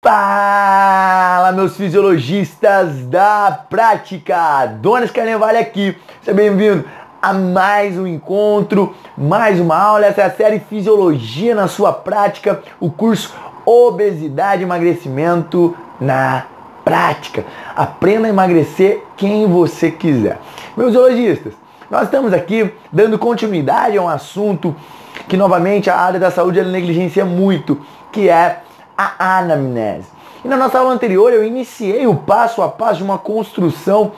Fala, meus fisiologistas da prática! Donas Carnevale aqui, seja bem-vindo a mais um encontro, mais uma aula. Essa é a série Fisiologia na Sua Prática, o curso Obesidade e Emagrecimento na Prática. Aprenda a emagrecer quem você quiser. Meus fisiologistas, nós estamos aqui dando continuidade a um assunto que, novamente, a área da saúde negligencia muito, que é a anamnese. E na nossa aula anterior eu iniciei o passo a passo de uma construção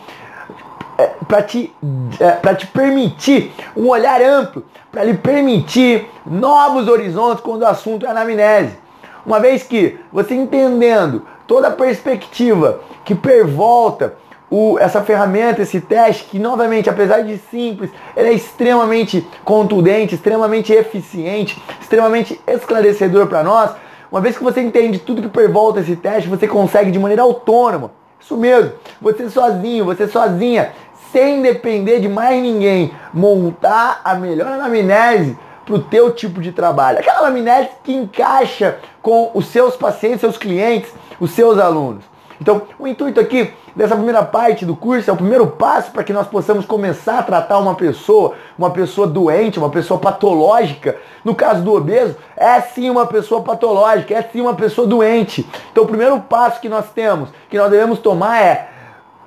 é, para te, é, te permitir um olhar amplo, para lhe permitir novos horizontes quando o assunto é anamnese. Uma vez que você entendendo toda a perspectiva que pervolta o, essa ferramenta, esse teste, que novamente, apesar de simples, ele é extremamente contundente, extremamente eficiente, extremamente esclarecedor para nós, uma vez que você entende tudo que pervolta esse teste, você consegue de maneira autônoma, isso mesmo, você sozinho, você sozinha, sem depender de mais ninguém, montar a melhor anamnese para o teu tipo de trabalho. Aquela anamnese que encaixa com os seus pacientes, seus clientes, os seus alunos. Então, o intuito aqui dessa primeira parte do curso é o primeiro passo para que nós possamos começar a tratar uma pessoa, uma pessoa doente, uma pessoa patológica. No caso do obeso, é sim uma pessoa patológica, é sim uma pessoa doente. Então, o primeiro passo que nós temos, que nós devemos tomar é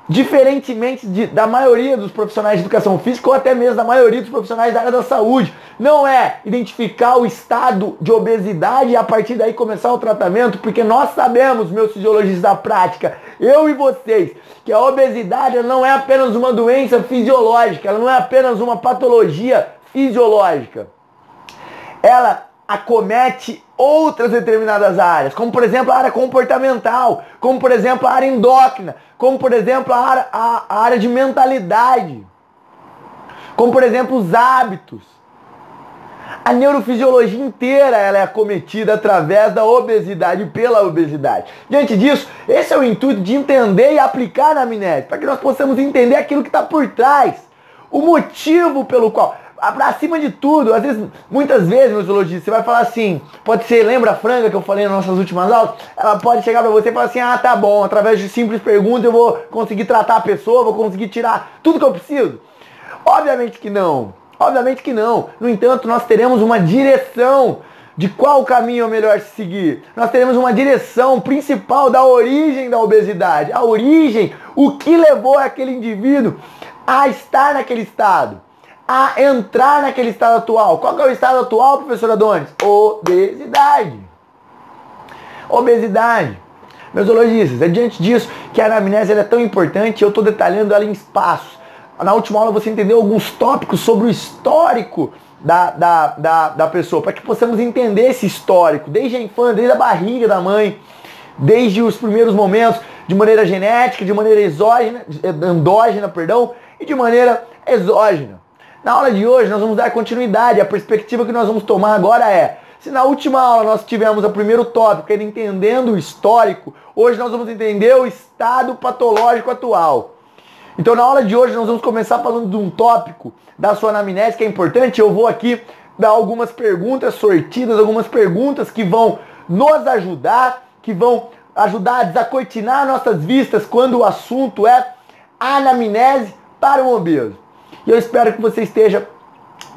diferentemente de, da maioria dos profissionais de educação física ou até mesmo da maioria dos profissionais da área da saúde. Não é identificar o estado de obesidade e a partir daí começar o tratamento, porque nós sabemos, meus fisiologistas da prática, eu e vocês, que a obesidade não é apenas uma doença fisiológica, ela não é apenas uma patologia fisiológica. Ela acomete outras determinadas áreas, como por exemplo a área comportamental, como por exemplo a área endócrina, como por exemplo a área, a, a área de mentalidade, como por exemplo os hábitos. A neurofisiologia inteira ela é acometida através da obesidade pela obesidade. Diante disso, esse é o intuito de entender e aplicar na amnésia, para que nós possamos entender aquilo que está por trás, o motivo pelo qual acima de tudo, às vezes, muitas vezes, meu zoologista, você vai falar assim, pode ser, lembra a franga que eu falei nas nossas últimas aulas? Ela pode chegar para você e falar assim, ah, tá bom, através de simples perguntas eu vou conseguir tratar a pessoa, vou conseguir tirar tudo que eu preciso? Obviamente que não. Obviamente que não. No entanto, nós teremos uma direção de qual caminho é melhor se seguir. Nós teremos uma direção principal da origem da obesidade. A origem, o que levou aquele indivíduo a estar naquele estado a entrar naquele estado atual. Qual é o estado atual, professor Adonis? Obesidade. Obesidade. Meus zoologistas, é diante disso que a anamnese é tão importante eu estou detalhando ela em espaços. Na última aula você entendeu alguns tópicos sobre o histórico da, da, da, da pessoa, para que possamos entender esse histórico, desde a infância, desde a barriga da mãe, desde os primeiros momentos, de maneira genética, de maneira exógena, endógena, perdão, e de maneira exógena. Na aula de hoje nós vamos dar continuidade. A perspectiva que nós vamos tomar agora é, se na última aula nós tivemos o primeiro tópico, ele entendendo o histórico, hoje nós vamos entender o estado patológico atual. Então na aula de hoje nós vamos começar falando de um tópico da sua anamnese que é importante. Eu vou aqui dar algumas perguntas sortidas, algumas perguntas que vão nos ajudar, que vão ajudar a desacortinar nossas vistas quando o assunto é anamnese para um obeso. E eu espero que você esteja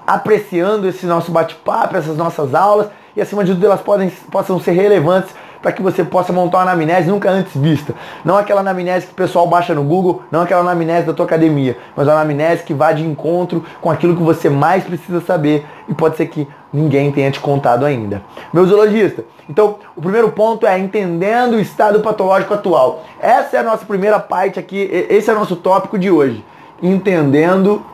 apreciando esse nosso bate-papo, essas nossas aulas e acima de tudo elas podem, possam ser relevantes para que você possa montar uma anamnese nunca antes vista. Não aquela anamnese que o pessoal baixa no Google, não aquela anamnese da tua academia, mas uma anamnese que vá de encontro com aquilo que você mais precisa saber e pode ser que ninguém tenha te contado ainda. Meu zoologista, então o primeiro ponto é entendendo o estado patológico atual. Essa é a nossa primeira parte aqui, esse é o nosso tópico de hoje. Entendendo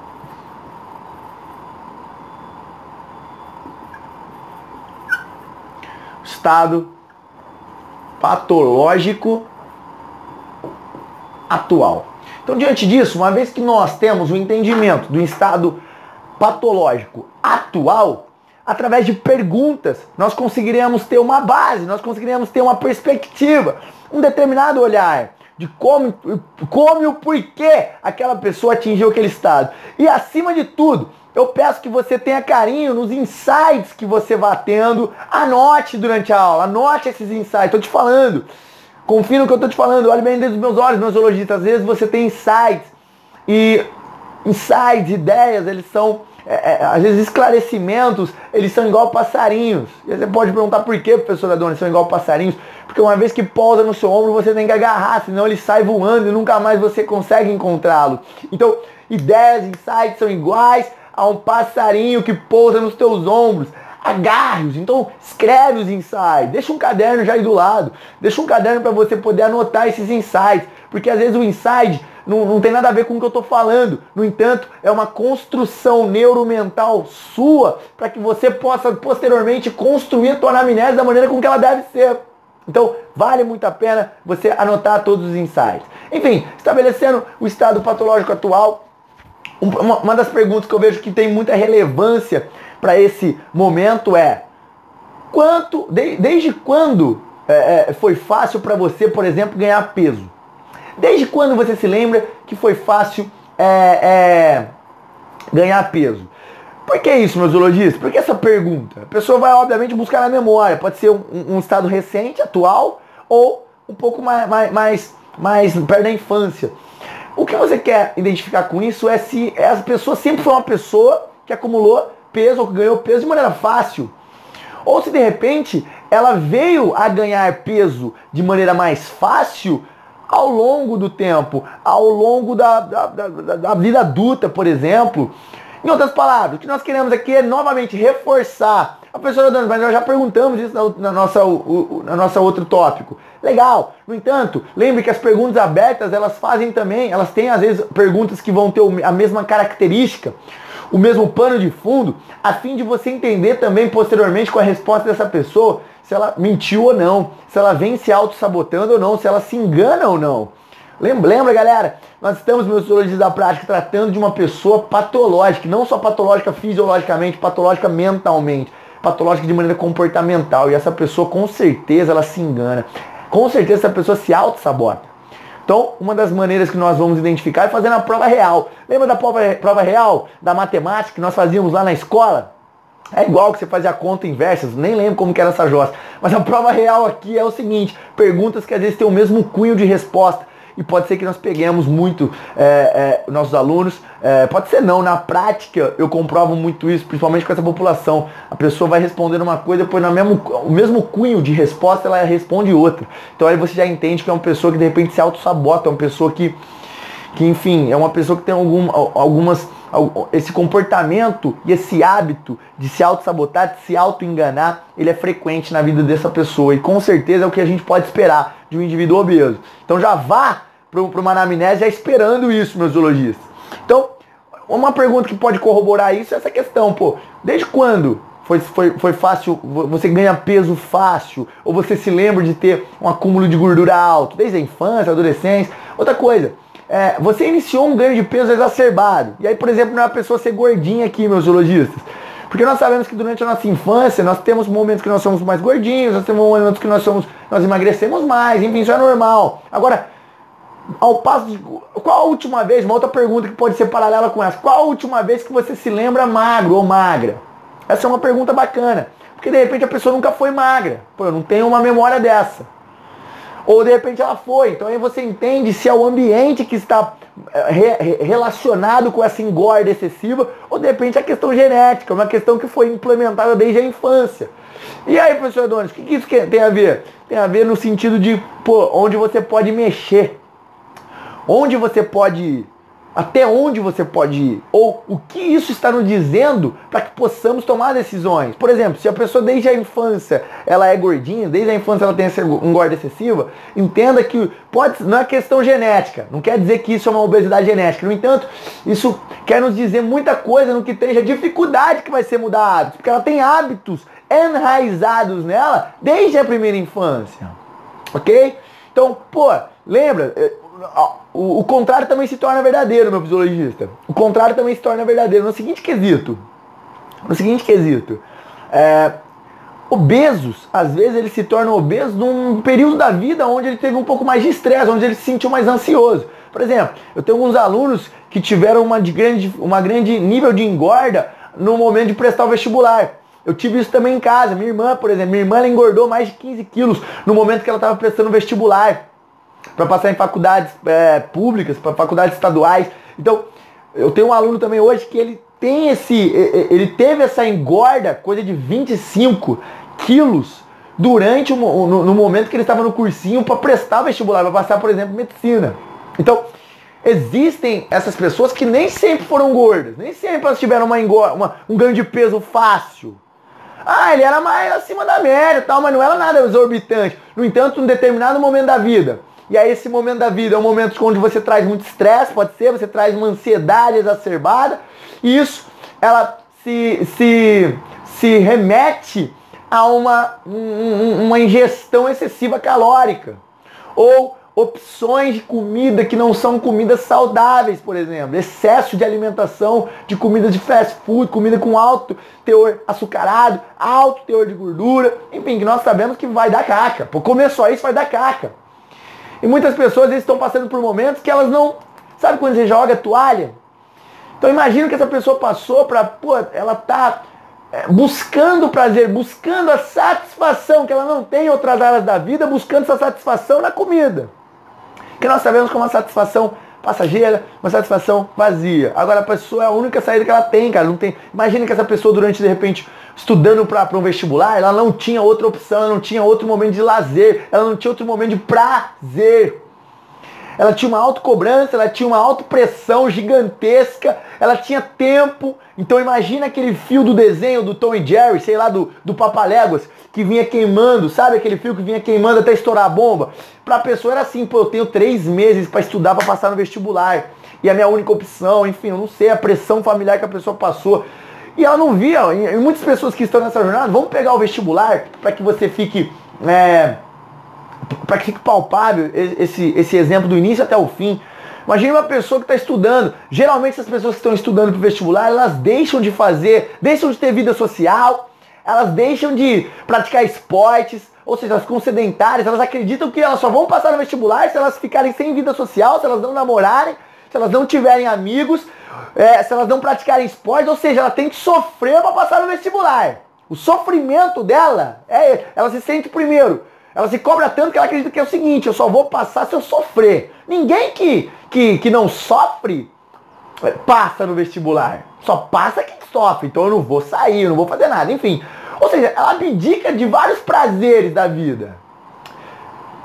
estado patológico atual. Então, diante disso, uma vez que nós temos o entendimento do estado patológico atual, através de perguntas, nós conseguiremos ter uma base, nós conseguiremos ter uma perspectiva, um determinado olhar de como, como e o porquê aquela pessoa atingiu aquele estado. E acima de tudo, eu peço que você tenha carinho nos insights que você vá tendo. Anote durante a aula, anote esses insights. Estou te falando. Confie no que eu estou te falando, olhe bem dentro dos meus olhos, meus zoologistas. Às vezes você tem insights e insights, ideias, eles são é, é, às vezes esclarecimentos, eles são igual passarinhos. E você pode perguntar por que, professor Adoni, são igual passarinhos. Porque uma vez que pousa no seu ombro, você tem que agarrar, senão ele sai voando e nunca mais você consegue encontrá-lo. Então, ideias, insights são iguais a um passarinho que pousa nos teus ombros. Agarre-os, então escreve os insights, deixa um caderno já aí do lado, deixa um caderno para você poder anotar esses insights, porque às vezes o insight não, não tem nada a ver com o que eu estou falando. No entanto, é uma construção neuromental sua para que você possa posteriormente construir a tua anamnese da maneira com que ela deve ser. Então, vale muito a pena você anotar todos os insights. Enfim, estabelecendo o estado patológico atual, uma, uma das perguntas que eu vejo que tem muita relevância para esse momento é quanto, de, desde quando é, é, foi fácil para você, por exemplo, ganhar peso? Desde quando você se lembra que foi fácil é, é, ganhar peso? Por que isso, meus zoologistas? Por que essa pergunta? A pessoa vai, obviamente, buscar na memória. Pode ser um, um estado recente, atual, ou um pouco mais, mais, mais, mais perto da infância. O que você quer identificar com isso é se essa pessoa sempre foi uma pessoa que acumulou peso ou que ganhou peso de maneira fácil. Ou se de repente ela veio a ganhar peso de maneira mais fácil ao longo do tempo, ao longo da, da, da, da vida adulta, por exemplo. Em outras palavras, o que nós queremos aqui é novamente reforçar. A pessoa dando, mas nós já perguntamos isso na, na nossa, o, na nossa outro tópico. Legal. No entanto, lembre que as perguntas abertas, elas fazem também, elas têm às vezes perguntas que vão ter a mesma característica, o mesmo pano de fundo, a fim de você entender também posteriormente com a resposta dessa pessoa se ela mentiu ou não, se ela vem se auto-sabotando ou não, se ela se engana ou não. Lembra, galera? Nós estamos, meus zoologistas da prática, tratando de uma pessoa patológica, não só patológica fisiologicamente, patológica mentalmente, patológica de maneira comportamental. E essa pessoa, com certeza, ela se engana. Com certeza, essa pessoa se auto-sabota. Então, uma das maneiras que nós vamos identificar é fazendo a prova real. Lembra da prova, prova real da matemática que nós fazíamos lá na escola? É igual que você fazia a conta inversa, nem lembro como que era essa jossa. Mas a prova real aqui é o seguinte, perguntas que às vezes têm o mesmo cunho de resposta. E pode ser que nós peguemos muito é, é, nossos alunos, é, pode ser não, na prática eu comprovo muito isso, principalmente com essa população. A pessoa vai respondendo uma coisa, depois no mesmo, o mesmo cunho de resposta ela responde outra. Então aí você já entende que é uma pessoa que de repente se auto-sabota, é uma pessoa que, que enfim, é uma pessoa que tem algum, algumas esse comportamento e esse hábito de se auto-sabotar, de se auto-enganar, ele é frequente na vida dessa pessoa. E com certeza é o que a gente pode esperar de um indivíduo obeso. Então já vá para uma anamnese já esperando isso, meus zoologistas. Então, uma pergunta que pode corroborar isso é essa questão, pô. Desde quando foi, foi, foi fácil, você ganha peso fácil, ou você se lembra de ter um acúmulo de gordura alto, desde a infância, adolescência. Outra coisa, é, você iniciou um ganho de peso exacerbado. E aí, por exemplo, não é a pessoa ser gordinha aqui, meus zoologistas. Porque nós sabemos que durante a nossa infância nós temos momentos que nós somos mais gordinhos, nós temos momentos que nós somos, nós emagrecemos mais, enfim, isso é normal. Agora, ao passo de, qual a última vez, uma outra pergunta que pode ser paralela com essa, qual a última vez que você se lembra magro ou magra? Essa é uma pergunta bacana. Porque de repente a pessoa nunca foi magra. Pô, eu não tenho uma memória dessa. Ou de repente ela foi. Então aí você entende se é o ambiente que está eh, re relacionado com essa engorda excessiva, ou de repente é questão genética, uma questão que foi implementada desde a infância. E aí, professor Adonis, o que, que isso tem a ver? Tem a ver no sentido de, pô, onde você pode mexer. Onde você pode até onde você pode ir? Ou o que isso está nos dizendo para que possamos tomar decisões? Por exemplo, se a pessoa desde a infância ela é gordinha, desde a infância ela tem essa engorda excessiva, entenda que pode, não é questão genética, não quer dizer que isso é uma obesidade genética. No entanto, isso quer nos dizer muita coisa no que tem a dificuldade que vai ser mudar porque ela tem hábitos enraizados nela desde a primeira infância. Ok? Então, pô, lembra, eh, o, o, contrário também se torna verdadeiro, meu fisiologista. O contrário também se torna verdadeiro no seguinte quesito. No seguinte quesito. É, obesos, às vezes ele se torna obeso num período da vida onde ele teve um pouco mais de estresse, onde ele se sentiu mais ansioso. Por exemplo, eu tenho alguns alunos que tiveram uma, de grande, uma grande nível de engorda no momento de prestar o vestibular. Eu tive isso também em casa. Minha irmã, por exemplo, minha irmã engordou mais de 15 quilos no momento que ela estava prestando o vestibular. Para passar em faculdades é, públicas, para faculdades estaduais. Então, eu tenho um aluno também hoje que ele tem esse, ele teve essa engorda, coisa de 25 quilos durante o, no, no momento que ele estava no cursinho para prestar vestibular, para passar, por exemplo, medicina. Então, existem essas pessoas que nem sempre foram gordas, nem sempre elas tiveram uma, uma um ganho de peso fácil. Ah, ele era mais acima da média tal, mas não era nada exorbitante. No entanto, em determinado momento da vida. E aí esse momento da vida é um momento onde você traz muito estresse, pode ser, você traz uma ansiedade exacerbada. E isso, ela se, se, se remete a uma, um, uma ingestão excessiva calórica. Ou opções de comida que não são comidas saudáveis, por exemplo, excesso de alimentação de comidas de fast food, comida com alto teor açucarado, alto teor de gordura, enfim, que nós sabemos que vai dar caca. Por comer só isso vai dar caca. E muitas pessoas eles estão passando por momentos que elas não, sabe quando você joga toalha? Então imagina que essa pessoa passou para, pô, ela tá é, buscando prazer, buscando a satisfação que ela não tem em outras áreas da vida, buscando essa satisfação na comida que nós sabemos que é uma satisfação passageira, uma satisfação vazia. Agora a pessoa é a única saída que ela tem, cara. Não tem. Imagina que essa pessoa durante de repente estudando para um vestibular, ela não tinha outra opção, ela não tinha outro momento de lazer, ela não tinha outro momento de prazer ela tinha uma autocobrança, ela tinha uma autopressão gigantesca, ela tinha tempo. Então imagina aquele fio do desenho do Tom e Jerry, sei lá, do, do Papaléguas, que vinha queimando, sabe aquele fio que vinha queimando até estourar a bomba? Pra pessoa era assim, pô, eu tenho três meses para estudar para passar no vestibular. E a minha única opção, enfim, eu não sei, a pressão familiar que a pessoa passou. E ela não via, e muitas pessoas que estão nessa jornada, vamos pegar o vestibular para que você fique. É, para que fique palpável esse, esse exemplo do início até o fim. Imagine uma pessoa que está estudando. Geralmente essas pessoas que estão estudando para o vestibular, elas deixam de fazer, deixam de ter vida social, elas deixam de praticar esportes, ou seja, elas ficam sedentárias, elas acreditam que elas só vão passar no vestibular se elas ficarem sem vida social, se elas não namorarem, se elas não tiverem amigos, é, se elas não praticarem esportes, ou seja, ela tem que sofrer para passar no vestibular. O sofrimento dela, é, ela se sente primeiro ela se cobra tanto que ela acredita que é o seguinte, eu só vou passar se eu sofrer. Ninguém que, que, que não sofre é, passa no vestibular. Só passa quem sofre. Então eu não vou sair, eu não vou fazer nada. Enfim. Ou seja, ela abdica de vários prazeres da vida.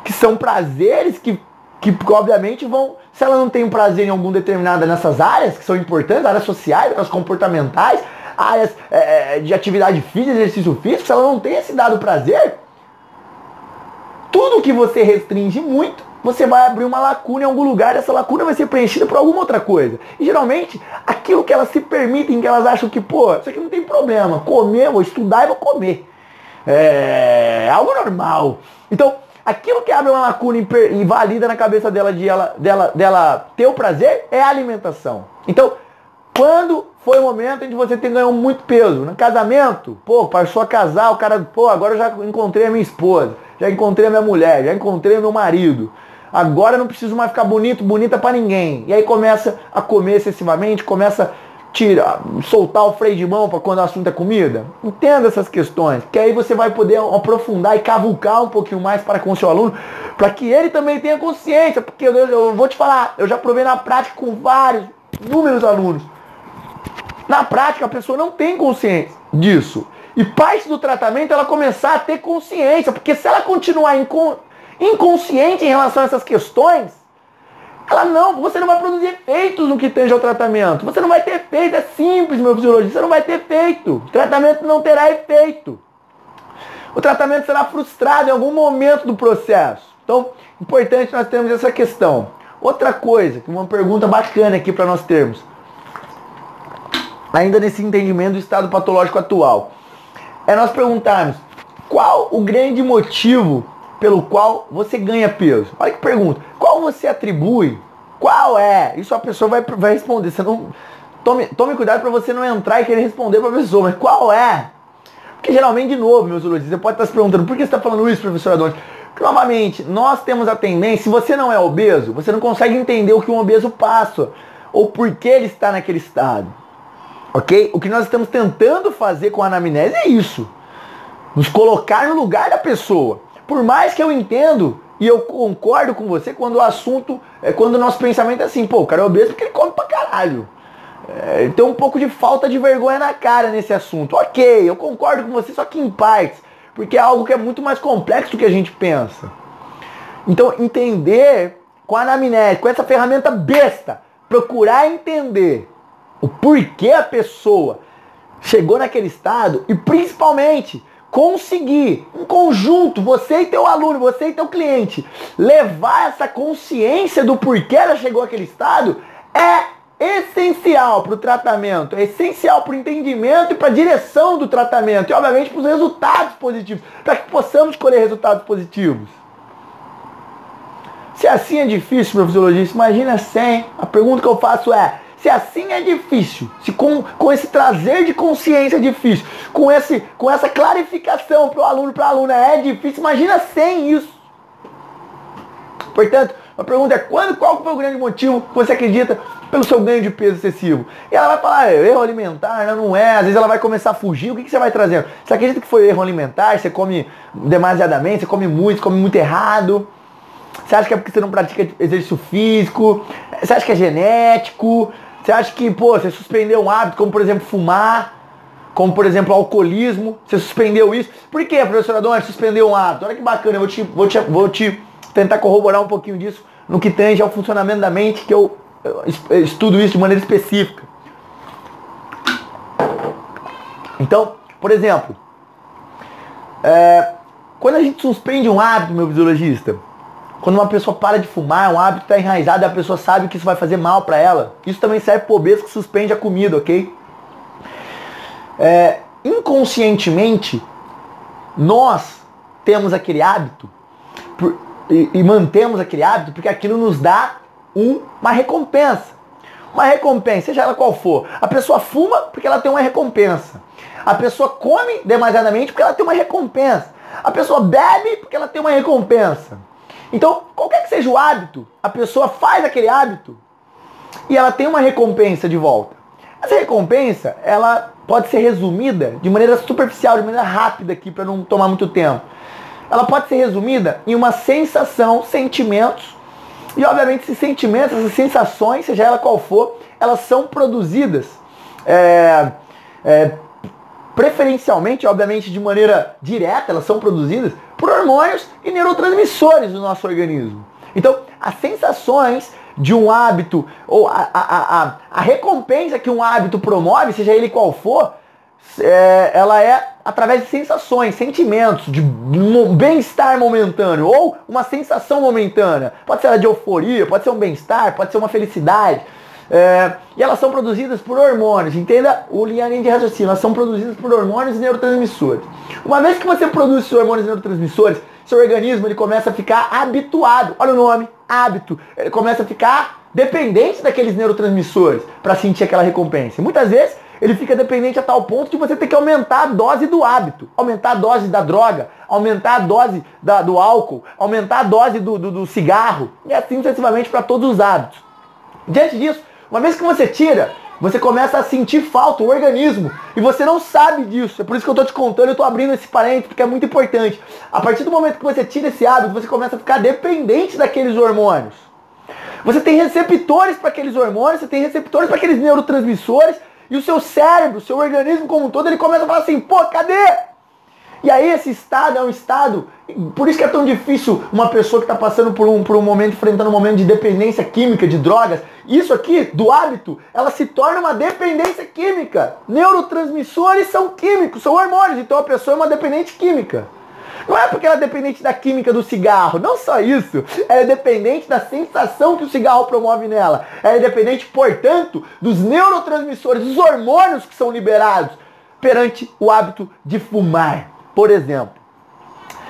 Que são prazeres que, que obviamente vão. Se ela não tem um prazer em algum determinada nessas áreas, que são importantes, áreas sociais, áreas comportamentais, áreas é, de atividade física, exercício físico, se ela não tem esse dado prazer, tudo que você restringe muito, você vai abrir uma lacuna em algum lugar, essa lacuna vai ser preenchida por alguma outra coisa. E geralmente, aquilo que elas se permitem, que elas acham que, pô, isso aqui não tem problema, comer, vou estudar e vou comer. É algo normal. Então, aquilo que abre uma lacuna e valida na cabeça dela de ela, dela, dela ter o prazer é a alimentação. Então, quando foi o momento em que você tem ganhado muito peso? No casamento? Pô, passou a casar, o cara, pô, agora eu já encontrei a minha esposa já encontrei a minha mulher, já encontrei o meu marido. Agora eu não preciso mais ficar bonito, bonita para ninguém. E aí começa a comer excessivamente, começa a tirar, soltar o freio de mão para quando o assunto é comida. Entenda essas questões, que aí você vai poder aprofundar e cavucar um pouquinho mais para com o seu aluno, para que ele também tenha consciência, porque eu, eu vou te falar, eu já provei na prática com vários, inúmeros alunos. Na prática a pessoa não tem consciência disso. E parte do tratamento é ela começar a ter consciência, porque se ela continuar inconsciente em relação a essas questões, ela não, você não vai produzir efeitos no que tange ao tratamento. Você não vai ter efeito, é simples, meu fisiologista, você não vai ter efeito. O tratamento não terá efeito. O tratamento será frustrado em algum momento do processo. Então, importante nós termos essa questão. Outra coisa, uma pergunta bacana aqui para nós termos. Ainda nesse entendimento do estado patológico atual é nós perguntarmos qual o grande motivo pelo qual você ganha peso. Olha que pergunta. Qual você atribui? Qual é? Isso a pessoa vai, vai responder. Você não tome, tome cuidado para você não entrar e querer responder para a pessoa. Mas qual é? Porque geralmente, de novo, meus alunos, você pode estar se perguntando por que você está falando isso, professor Adonis? Porque, novamente, nós temos a tendência, se você não é obeso, você não consegue entender o que um obeso passa ou por que ele está naquele estado. Ok? O que nós estamos tentando fazer com a anamnese é isso. Nos colocar no lugar da pessoa. Por mais que eu entendo E eu concordo com você quando o assunto, é quando o nosso pensamento é assim, pô, o cara é obeso porque ele come pra caralho. É, tem um pouco de falta de vergonha na cara nesse assunto. Ok, eu concordo com você, só que em partes. Porque é algo que é muito mais complexo do que a gente pensa. Então, entender com a anamnese, com essa ferramenta besta, procurar entender o porquê a pessoa chegou naquele estado e principalmente conseguir, em conjunto, você e teu aluno, você e teu cliente, levar essa consciência do porquê ela chegou àquele estado é essencial para o tratamento, é essencial para o entendimento e para a direção do tratamento e obviamente para os resultados positivos, para que possamos colher resultados positivos. Se assim é difícil o fisiologista, imagina sem. A pergunta que eu faço é, se assim é difícil, se com, com esse trazer de consciência é difícil, com, esse, com essa clarificação para o aluno, para a aluna é difícil, imagina sem isso. Portanto, a pergunta é quando, qual foi o grande motivo que você acredita pelo seu ganho de peso excessivo? E ela vai falar, é, erro alimentar, não, não é, às vezes ela vai começar a fugir, o que, que você vai trazendo? Você acredita que foi erro alimentar, você come demasiadamente, você come muito, você come muito errado? Você acha que é porque você não pratica exercício físico? Você acha que é genético? Você acha que, pô, você suspendeu um hábito, como por exemplo fumar, como por exemplo alcoolismo, você suspendeu isso. Por que, professora Dona, suspendeu um hábito? Olha que bacana, eu vou te, vou, te, vou te tentar corroborar um pouquinho disso no que tange ao funcionamento da mente, que eu, eu estudo isso de maneira específica. Então, por exemplo, é, quando a gente suspende um hábito, meu fisiologista, quando uma pessoa para de fumar, um hábito está enraizado e a pessoa sabe que isso vai fazer mal para ela. Isso também serve para obeso que suspende a comida, ok? É, inconscientemente, nós temos aquele hábito por, e, e, mantemos aquele hábito porque aquilo nos dá um, uma recompensa. Uma recompensa, seja ela qual for. A pessoa fuma porque ela tem uma recompensa. A pessoa come demasiadamente porque ela tem uma recompensa. A pessoa bebe porque ela tem uma recompensa. Então, qualquer que seja o hábito, a pessoa faz aquele hábito e ela tem uma recompensa de volta. Essa recompensa, ela pode ser resumida de maneira superficial, de maneira rápida aqui para não tomar muito tempo. Ela pode ser resumida em uma sensação, sentimentos, e obviamente esses sentimentos, essas sensações, seja ela qual for, elas são produzidas é, é, preferencialmente, obviamente de maneira direta, elas são produzidas por hormônios e neurotransmissores do nosso organismo. Então, as sensações de um hábito, ou a, a, a, a recompensa que um hábito promove, seja ele qual for, é, ela é através de sensações, sentimentos, de bem-estar momentâneo, ou uma sensação momentânea. Pode ser de euforia, pode ser um bem-estar, pode ser uma felicidade. É, e elas são produzidas por hormônios, entenda o linhamento de raciocínio, elas são produzidas por hormônios e neurotransmissores. Uma vez que você produz esses hormônios e neurotransmissores, seu organismo ele começa a ficar habituado, olha o nome, hábito, ele começa a ficar dependente daqueles neurotransmissores para sentir aquela recompensa. Muitas vezes ele fica dependente a tal ponto de você ter que aumentar a dose do hábito, aumentar a dose da droga, aumentar a dose da, do álcool, aumentar a dose do, do, do cigarro, e assim sucessivamente para todos os hábitos. Diante disso, uma vez que você tira, você começa a sentir falta, o organismo, e você não sabe disso. É por isso que eu estou te contando, eu estou abrindo esse parênteses, porque é muito importante. A partir do momento que você tira esse hábito, você começa a ficar dependente daqueles hormônios. Você tem receptores para aqueles hormônios, você tem receptores para aqueles neurotransmissores, e o seu cérebro, o seu organismo como um todo, ele começa a falar assim, pô, cadê? E aí esse estado é um estado, por isso que é tão difícil uma pessoa que está passando por um, por um momento, enfrentando um momento de dependência química, de drogas, isso aqui, do hábito, ela se torna uma dependência química. Neurotransmissores são químicos, são hormônios, então a pessoa é uma dependente química. Não é porque ela é dependente da química do cigarro, não só isso. Ela é dependente da sensação que o cigarro promove nela. Ela é dependente, portanto, dos neurotransmissores, dos hormônios que são liberados perante o hábito de fumar por exemplo.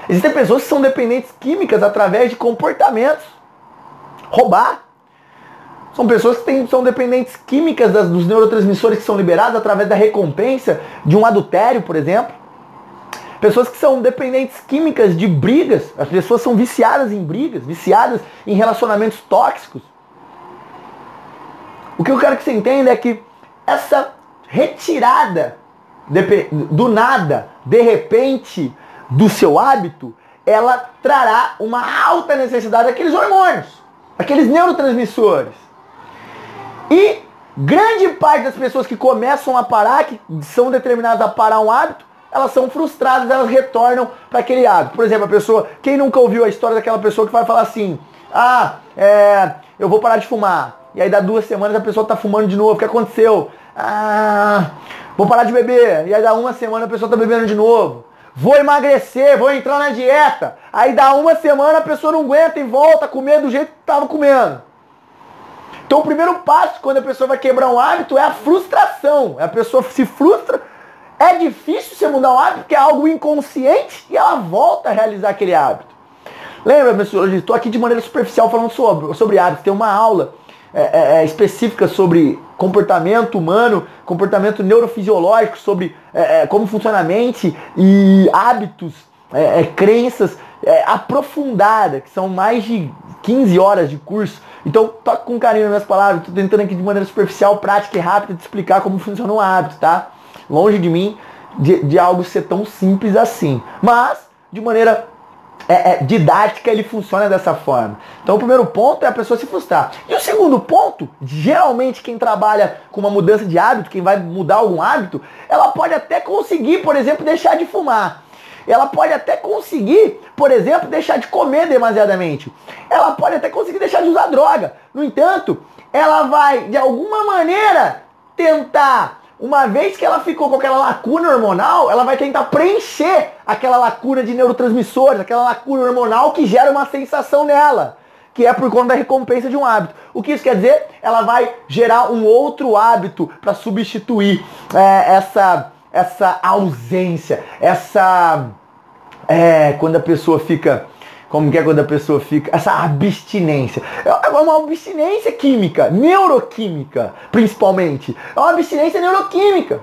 Existem pessoas que são dependentes químicas através de comportamentos. Roubar. São pessoas que têm, são dependentes químicas das, dos neurotransmissores que são liberados através da recompensa de um adultério, por exemplo. Pessoas que são dependentes químicas de brigas. As pessoas são viciadas em brigas, viciadas em relacionamentos tóxicos. O que eu quero que você entenda é que essa retirada do nada, de repente, do seu hábito, ela trará uma alta necessidade daqueles hormônios, aqueles neurotransmissores. E grande parte das pessoas que começam a parar, que são determinadas a parar um hábito, elas são frustradas, elas retornam para aquele hábito. Por exemplo, a pessoa, quem nunca ouviu a história daquela pessoa que vai falar assim, ah, é, eu vou parar de fumar. E aí dá duas semanas a pessoa tá fumando de novo. O que aconteceu? Ah, vou parar de beber. E aí dá uma semana a pessoa tá bebendo de novo. Vou emagrecer, vou entrar na dieta. Aí dá uma semana a pessoa não aguenta e volta a comer do jeito que estava comendo. Então o primeiro passo quando a pessoa vai quebrar um hábito é a frustração. A pessoa se frustra. É difícil você mudar um hábito porque é algo inconsciente e ela volta a realizar aquele hábito. Lembra, pessoal? Estou aqui de maneira superficial falando sobre, sobre hábitos. Tem uma aula é, é, é, específica sobre comportamento humano, comportamento neurofisiológico, sobre é, é como funciona a mente e hábitos, é, crenças aprofundada, que são mais de 15 horas de curso. Então, toque com carinho nas minhas palavras, estou tentando aqui de maneira superficial, prática e rápida te explicar como funciona um hábito, tá? Longe de mim de, de algo ser tão simples assim. Mas, de maneira é, é, didática ele funciona dessa forma. Então o primeiro ponto é a pessoa se frustrar. E o segundo ponto, geralmente quem trabalha com uma mudança de hábito, quem vai mudar algum hábito, ela pode até conseguir, por exemplo, deixar de fumar. Ela pode até conseguir, por exemplo, deixar de comer demasiadamente. Ela pode até conseguir deixar de usar droga. No entanto, ela vai, de alguma maneira, tentar uma vez que ela ficou com aquela lacuna hormonal, ela vai tentar preencher aquela lacuna de neurotransmissores, aquela lacuna hormonal que gera uma sensação nela, que é por conta da recompensa de um hábito. O que isso quer dizer? Ela vai gerar um outro hábito para substituir é, essa, essa ausência, essa. É, quando a pessoa fica como que é quando a pessoa fica. Essa abstinência. É uma abstinência química, neuroquímica, principalmente. É uma abstinência neuroquímica.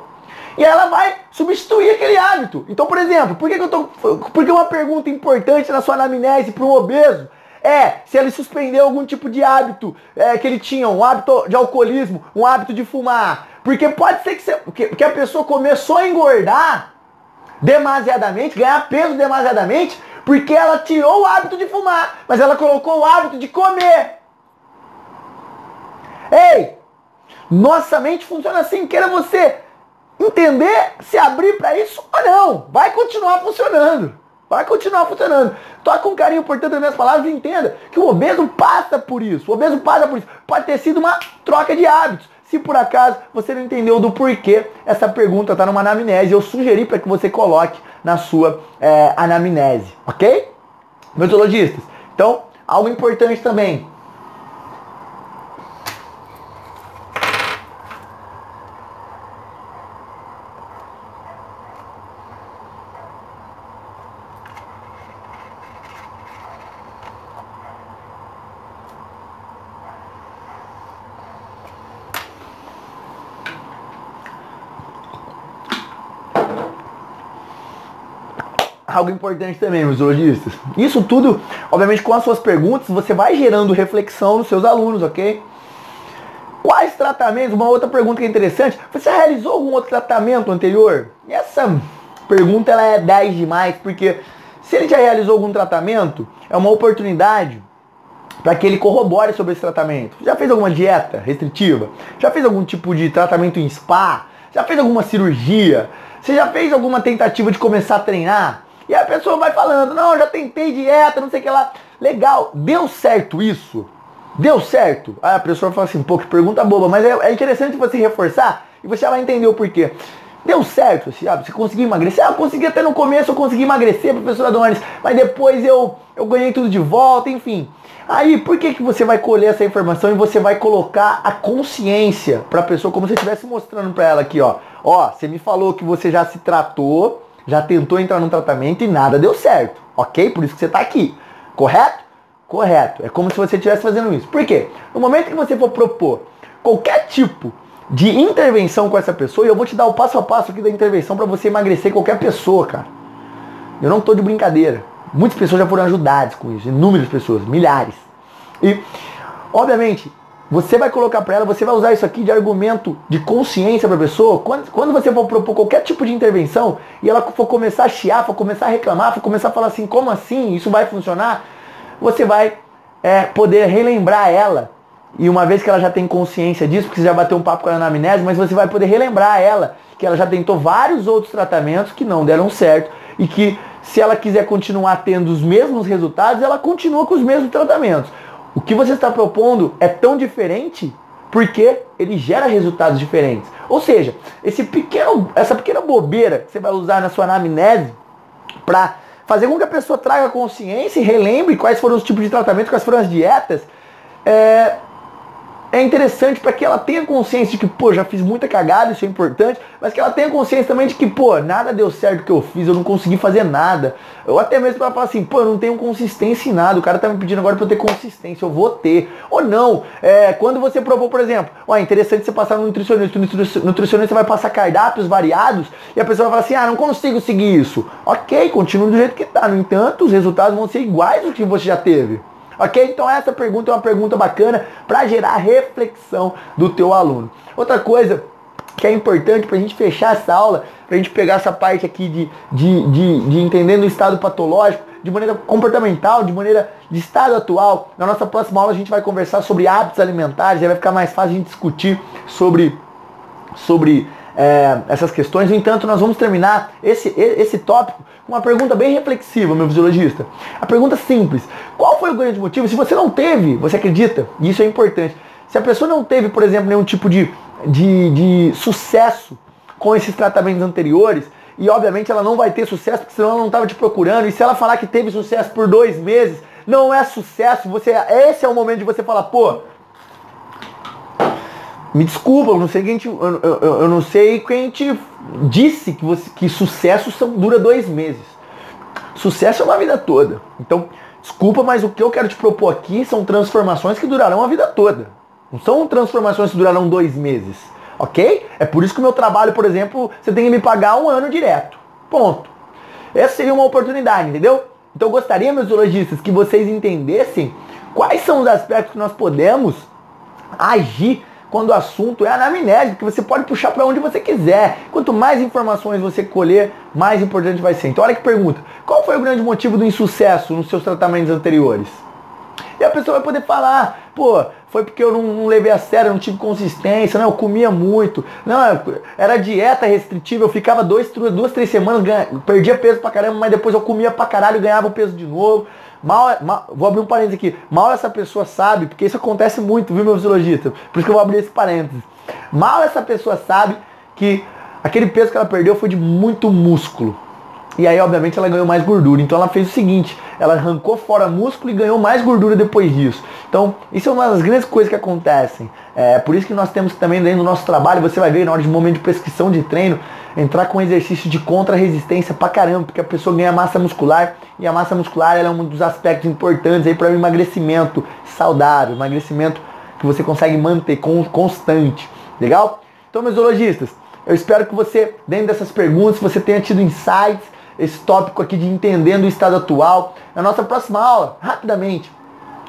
E ela vai substituir aquele hábito. Então, por exemplo, por que, que eu tô. Porque uma pergunta importante na sua anamnese para um obeso é se ele suspendeu algum tipo de hábito é, que ele tinha, um hábito de alcoolismo, um hábito de fumar. Porque pode ser que, você, que, que a pessoa começou a engordar demasiadamente, ganhar peso demasiadamente, porque ela tirou o hábito de fumar, mas ela colocou o hábito de comer. Ei! Nossa mente funciona assim, queira você entender, se abrir para isso ou não. Vai continuar funcionando. Vai continuar funcionando. Toque com carinho, portanto, as minhas palavras e entenda que o obeso passa por isso. O obeso passa por isso. Pode ter sido uma troca de hábitos. Se por acaso você não entendeu do porquê essa pergunta está numa anamnese, eu sugeri para que você coloque na sua é, anamnese, ok? Metodologistas. Então, algo importante também. Algo importante também, meus. Isso tudo, obviamente, com as suas perguntas, você vai gerando reflexão nos seus alunos, ok? Quais tratamentos? Uma outra pergunta que é interessante. Você realizou algum outro tratamento anterior? Essa pergunta ela é 10 demais, porque se ele já realizou algum tratamento, é uma oportunidade para que ele corrobore sobre esse tratamento. Já fez alguma dieta restritiva? Já fez algum tipo de tratamento em spa? Já fez alguma cirurgia? Você já fez alguma tentativa de começar a treinar? E a pessoa vai falando, não, já tentei dieta, não sei o que lá. Legal, deu certo isso? Deu certo? Aí a pessoa fala assim, pô, que pergunta boba, mas é, é interessante você reforçar e você vai entender o porquê. Deu certo, assim, ah, você conseguiu emagrecer? Ah, eu consegui até no começo, eu consegui emagrecer, professora Donis, mas depois eu, eu ganhei tudo de volta, enfim. Aí, por que, que você vai colher essa informação e você vai colocar a consciência para a pessoa, como se estivesse mostrando para ela aqui, ó. Ó, você me falou que você já se tratou, já tentou entrar num tratamento e nada deu certo, ok? Por isso que você está aqui, correto? Correto. É como se você estivesse fazendo isso. Por quê? No momento que você for propor qualquer tipo de intervenção com essa pessoa, e eu vou te dar o passo a passo aqui da intervenção para você emagrecer qualquer pessoa, cara. Eu não estou de brincadeira. Muitas pessoas já foram ajudadas com isso, inúmeras pessoas, milhares. E, obviamente, você vai colocar para ela, você vai usar isso aqui de argumento de consciência para a pessoa. Quando, quando você for propor qualquer tipo de intervenção e ela for começar a chiar, for começar a reclamar, for começar a falar assim, como assim? Isso vai funcionar? Você vai é, poder relembrar ela. E uma vez que ela já tem consciência disso, porque você já bateu um papo com ela na amnésia, mas você vai poder relembrar ela que ela já tentou vários outros tratamentos que não deram certo e que se ela quiser continuar tendo os mesmos resultados, ela continua com os mesmos tratamentos. O que você está propondo é tão diferente porque ele gera resultados diferentes. Ou seja, esse pequeno, essa pequena bobeira que você vai usar na sua anamnese para fazer com que a pessoa traga consciência e relembre quais foram os tipos de tratamento, quais foram as dietas, é, é interessante para que ela tenha consciência de que, pô, já fiz muita cagada, isso é importante, mas que ela tenha consciência também de que, pô, nada deu certo que eu fiz, eu não consegui fazer nada. Ou até mesmo para falar assim, pô, eu não tenho consistência em nada, o cara tá me pedindo agora para eu ter consistência, eu vou ter. Ou não, é, quando você provou, por exemplo, ó, é interessante você passar no nutricionista, o nutricionista vai passar cardápios variados e a pessoa vai falar assim, ah, não consigo seguir isso. Ok, continua do jeito que tá. No entanto, os resultados vão ser iguais ao que você já teve. Ok? Então essa pergunta é uma pergunta bacana para gerar reflexão do teu aluno. Outra coisa que é importante para a gente fechar essa aula, para a gente pegar essa parte aqui de, de, de, de entendendo o estado patológico, de maneira comportamental, de maneira de estado atual. Na nossa próxima aula a gente vai conversar sobre hábitos alimentares, aí vai ficar mais fácil a gente discutir sobre, sobre é, essas questões. No entanto, nós vamos terminar esse, esse tópico com uma pergunta bem reflexiva, meu fisiologista. A pergunta simples: qual foi o grande motivo? Se você não teve, você acredita, e isso é importante. Se a pessoa não teve, por exemplo, nenhum tipo de, de, de sucesso com esses tratamentos anteriores, e obviamente ela não vai ter sucesso, porque senão ela não estava te procurando, e se ela falar que teve sucesso por dois meses, não é sucesso, você, esse é o momento de você falar, pô, me desculpa, eu não sei quem te, eu, eu, eu, não sei quem te disse que, você, que sucesso são, dura dois meses. Sucesso é uma vida toda. Então, desculpa, mas o que eu quero te propor aqui são transformações que durarão a vida toda. Não são transformações que durarão dois meses. Ok? É por isso que o meu trabalho, por exemplo, você tem que me pagar um ano direto. Ponto. Essa seria uma oportunidade, entendeu? Então eu gostaria, meus zoologistas, que vocês entendessem quais são os aspectos que nós podemos agir quando o assunto é anamnese, que você pode puxar para onde você quiser. Quanto mais informações você colher, mais importante vai ser. Então olha que pergunta. Qual foi o grande motivo do insucesso nos seus tratamentos anteriores? E a pessoa vai poder falar, pô, foi porque eu não, não levei a sério, não tive consistência, não, eu comia muito, não, era dieta restritiva, eu ficava dois, duas, três semanas, ganha, perdia peso pra caramba, mas depois eu comia pra caralho ganhava o peso de novo. Mal, mal, vou abrir um parênteses aqui. Mal essa pessoa sabe, porque isso acontece muito, viu, meu fisiologista? Por isso que eu vou abrir esse parênteses. Mal essa pessoa sabe que aquele peso que ela perdeu foi de muito músculo. E aí, obviamente, ela ganhou mais gordura. Então ela fez o seguinte, ela arrancou fora músculo e ganhou mais gordura depois disso. Então, isso é uma das grandes coisas que acontecem. É por isso que nós temos também dentro do nosso trabalho, você vai ver na hora de momento de prescrição de treino, entrar com exercício de contra-resistência pra caramba, porque a pessoa ganha massa muscular e a massa muscular é um dos aspectos importantes aí para o emagrecimento saudável, emagrecimento que você consegue manter constante. Legal? Então, meus zoologistas, eu espero que você, dentro dessas perguntas, você tenha tido insights, esse tópico aqui de entendendo o estado atual. Na nossa próxima aula, rapidamente,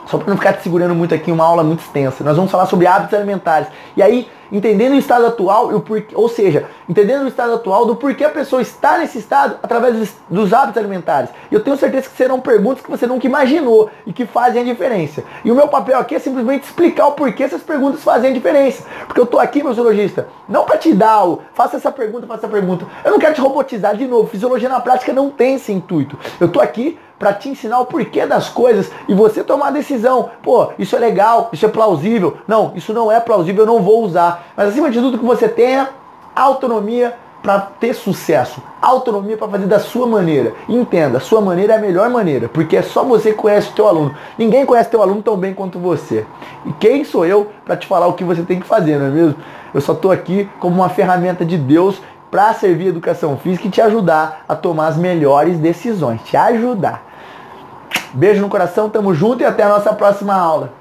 só para não ficar te segurando muito aqui, uma aula muito extensa, nós vamos falar sobre hábitos alimentares. E aí, entendendo o estado atual, o porquê, ou seja, entendendo o estado atual do porquê a pessoa está nesse estado através dos, hábitos alimentares. E eu tenho certeza que serão perguntas que você nunca imaginou e que fazem a diferença. E o meu papel aqui é simplesmente explicar o porquê essas perguntas fazem a diferença. Porque eu tô aqui, meu fisiologista, não para te dar o faça essa pergunta, faça essa pergunta. Eu não quero te robotizar de novo. Fisiologia na prática não tem esse intuito. Eu tô aqui para te ensinar o porquê das coisas e você tomar a decisão. Pô, isso é legal, isso é plausível. Não, isso não é plausível, eu não vou usar. Mas acima de tudo que você tenha autonomia para ter sucesso, autonomia para fazer da sua maneira. entenda, sua maneira é a melhor maneira, porque é só você que conhece o teu aluno. Ninguém conhece teu aluno tão bem quanto você. E quem sou eu para te falar o que você tem que fazer, não é mesmo? Eu só estou aqui como uma ferramenta de Deus para servir a educação física e te ajudar a tomar as melhores decisões, te ajudar. Beijo no coração, tamo junto e até a nossa próxima aula.